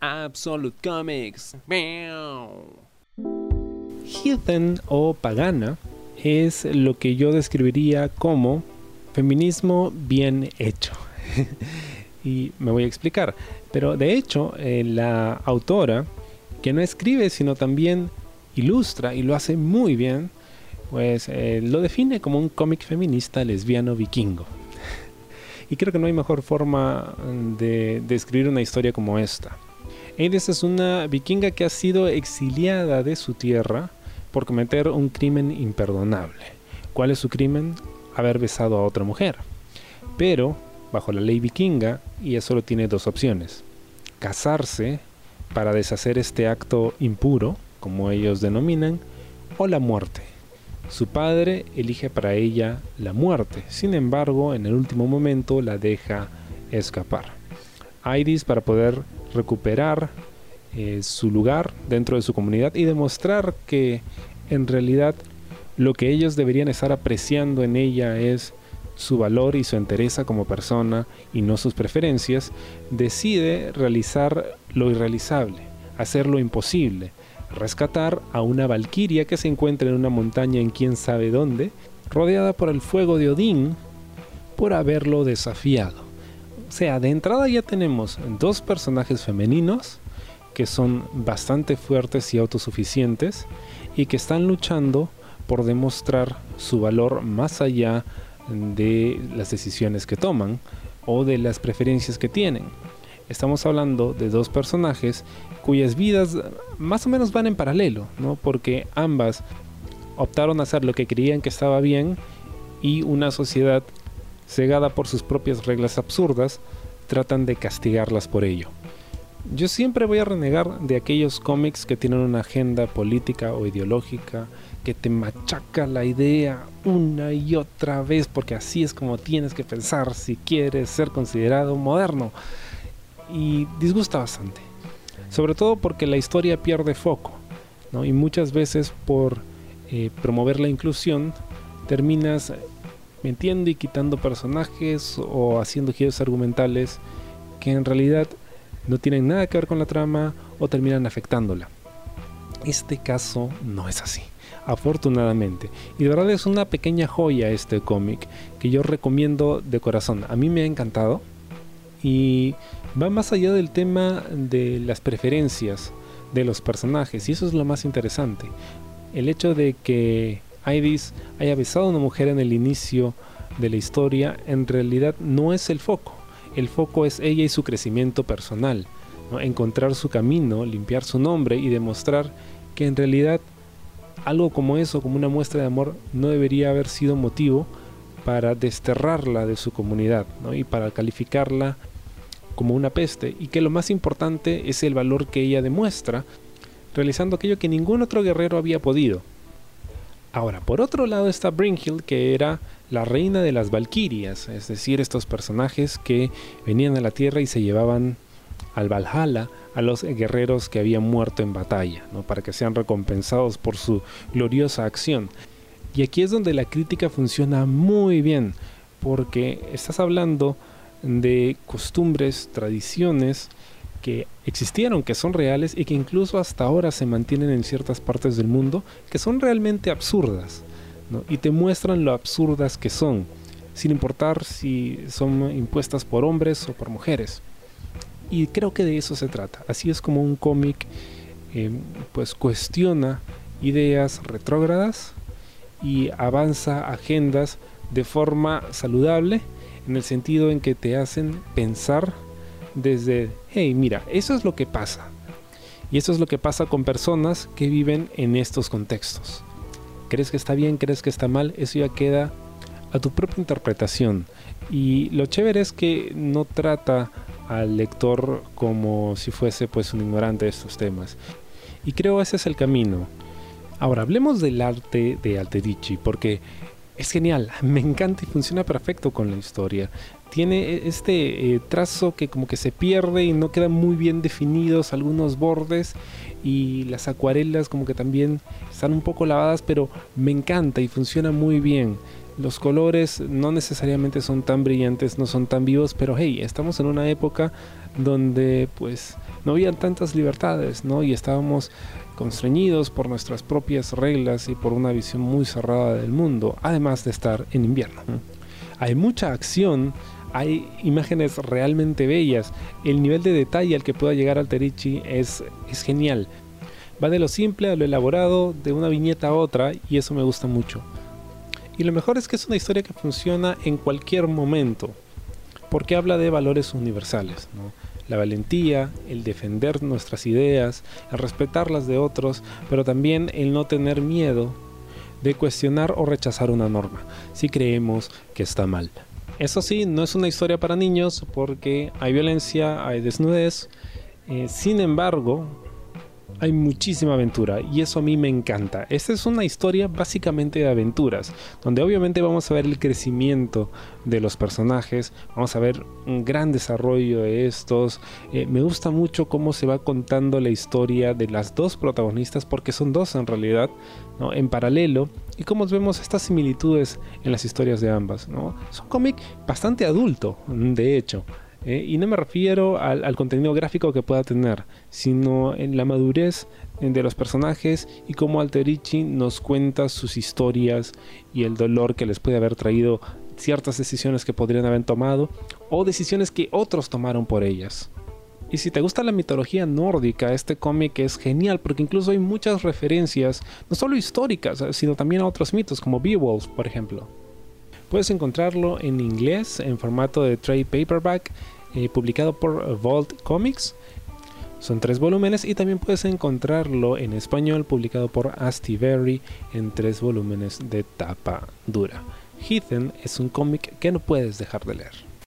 Absolute Comics. Heathen o pagana es lo que yo describiría como feminismo bien hecho. y me voy a explicar. Pero de hecho, eh, la autora, que no escribe, sino también ilustra y lo hace muy bien, pues eh, lo define como un cómic feminista lesbiano vikingo. y creo que no hay mejor forma de describir una historia como esta. Hades es una vikinga que ha sido exiliada de su tierra por cometer un crimen imperdonable. ¿Cuál es su crimen? Haber besado a otra mujer. Pero, bajo la ley vikinga, ella solo tiene dos opciones. Casarse para deshacer este acto impuro, como ellos denominan, o la muerte. Su padre elige para ella la muerte, sin embargo, en el último momento la deja escapar. Iris, para poder recuperar eh, su lugar dentro de su comunidad y demostrar que en realidad lo que ellos deberían estar apreciando en ella es su valor y su entereza como persona y no sus preferencias, decide realizar lo irrealizable, hacer lo imposible, rescatar a una valquiria que se encuentra en una montaña en quién sabe dónde, rodeada por el fuego de Odín, por haberlo desafiado. O sea, de entrada ya tenemos dos personajes femeninos que son bastante fuertes y autosuficientes y que están luchando por demostrar su valor más allá de las decisiones que toman o de las preferencias que tienen. Estamos hablando de dos personajes cuyas vidas más o menos van en paralelo, ¿no? Porque ambas optaron a hacer lo que creían que estaba bien y una sociedad cegada por sus propias reglas absurdas, tratan de castigarlas por ello. Yo siempre voy a renegar de aquellos cómics que tienen una agenda política o ideológica que te machaca la idea una y otra vez porque así es como tienes que pensar si quieres ser considerado moderno. Y disgusta bastante. Sobre todo porque la historia pierde foco. Y muchas veces por eh, promover la inclusión terminas metiendo y quitando personajes o haciendo giros argumentales que en realidad no tienen nada que ver con la trama o terminan afectándola. Este caso no es así, afortunadamente. Y de verdad es una pequeña joya este cómic que yo recomiendo de corazón. A mí me ha encantado y va más allá del tema de las preferencias de los personajes y eso es lo más interesante. El hecho de que Iris haya besado a una mujer en el inicio de la historia en realidad no es el foco. El foco es ella y su crecimiento personal. Encontrar su camino, limpiar su nombre y demostrar que en realidad algo como eso, como una muestra de amor, no debería haber sido motivo para desterrarla de su comunidad y para calificarla como una peste. Y que lo más importante es el valor que ella demuestra realizando aquello que ningún otro guerrero había podido, Ahora, por otro lado está Brynhild, que era la reina de las Valquirias, es decir, estos personajes que venían a la tierra y se llevaban al Valhalla a los guerreros que habían muerto en batalla, ¿no? para que sean recompensados por su gloriosa acción. Y aquí es donde la crítica funciona muy bien, porque estás hablando de costumbres, tradiciones, que existieron, que son reales y que incluso hasta ahora se mantienen en ciertas partes del mundo, que son realmente absurdas, y te muestran lo absurdas que son, sin importar si son impuestas por hombres o por mujeres. Y creo que de eso se trata. Así es como un cómic em, pues cuestiona ideas retrógradas y avanza agendas de forma saludable en el sentido en que te hacen pensar desde, hey, mira, eso es lo que pasa. Y eso es lo que pasa con personas que viven en estos contextos. ¿Crees que está bien? ¿Crees que está mal? Eso ya queda a tu propia interpretación. Y lo chévere es que no trata al lector como si fuese pues un ignorante de estos temas. Y creo ese es el camino. Ahora, hablemos del arte de Alterici, porque es genial, me encanta y funciona perfecto con la historia tiene e, este eh, trazo que como que se pierde y no quedan muy bien definidos algunos bordes y las acuarelas como que también están un poco lavadas pero me encanta y funciona muy bien Los colores no necesariamente son tan brillantes, no son tan vivos, pero hey, estamos en una época donde pues no había tantas libertades, ¿no? Y estábamos constreñidos por nuestras propias reglas y por una visión muy cerrada del mundo, además de estar en invierno. Hay mucha acción, hay imágenes realmente bellas, el nivel de detalle al que pueda llegar Alterici es, es genial. Va de lo simple a lo elaborado, de una viñeta a otra, y eso me gusta mucho. Y lo mejor es que es una historia que funciona en cualquier momento, porque habla de valores universales, la valentía, el defender nuestras ideas, el respetar las de otros, pero también el no tener miedo de cuestionar o rechazar una norma, si creemos que está mal. Eso sí, no es una historia para niños porque hay violencia, hay desnudez, eh, sin embargo, hay muchísima aventura y eso a mí me encanta. Esta es una historia básicamente de aventuras, donde obviamente vamos a ver el crecimiento de los personajes, vamos a ver un gran desarrollo de estos. Eh, me gusta mucho cómo se va contando la historia de las dos protagonistas, porque son dos en realidad, ¿no? en paralelo, y cómo vemos estas similitudes en las historias de ambas. ¿no? Es un cómic bastante adulto, de hecho. ¿Eh? y no me refiero al, contenido gráfico que pueda tener, sino en la madurez de los personajes y cómo Alterici nos cuenta sus historias y el dolor que les puede haber traído ciertas decisiones que podrían haber tomado o decisiones que otros tomaron por ellas. Y si te gusta la mitología nórdica, este cómic es genial porque incluso hay muchas referencias, no solo históricas, sino también a otros mitos como Beowulf, por ejemplo. Puedes encontrarlo en inglés en formato de trade paperback eh, publicado por Vault Comics. Son tres volúmenes y también puedes encontrarlo en español publicado por Astiberri en tres volúmenes de tapa dura. Heathen es un cómic que no puedes dejar de leer.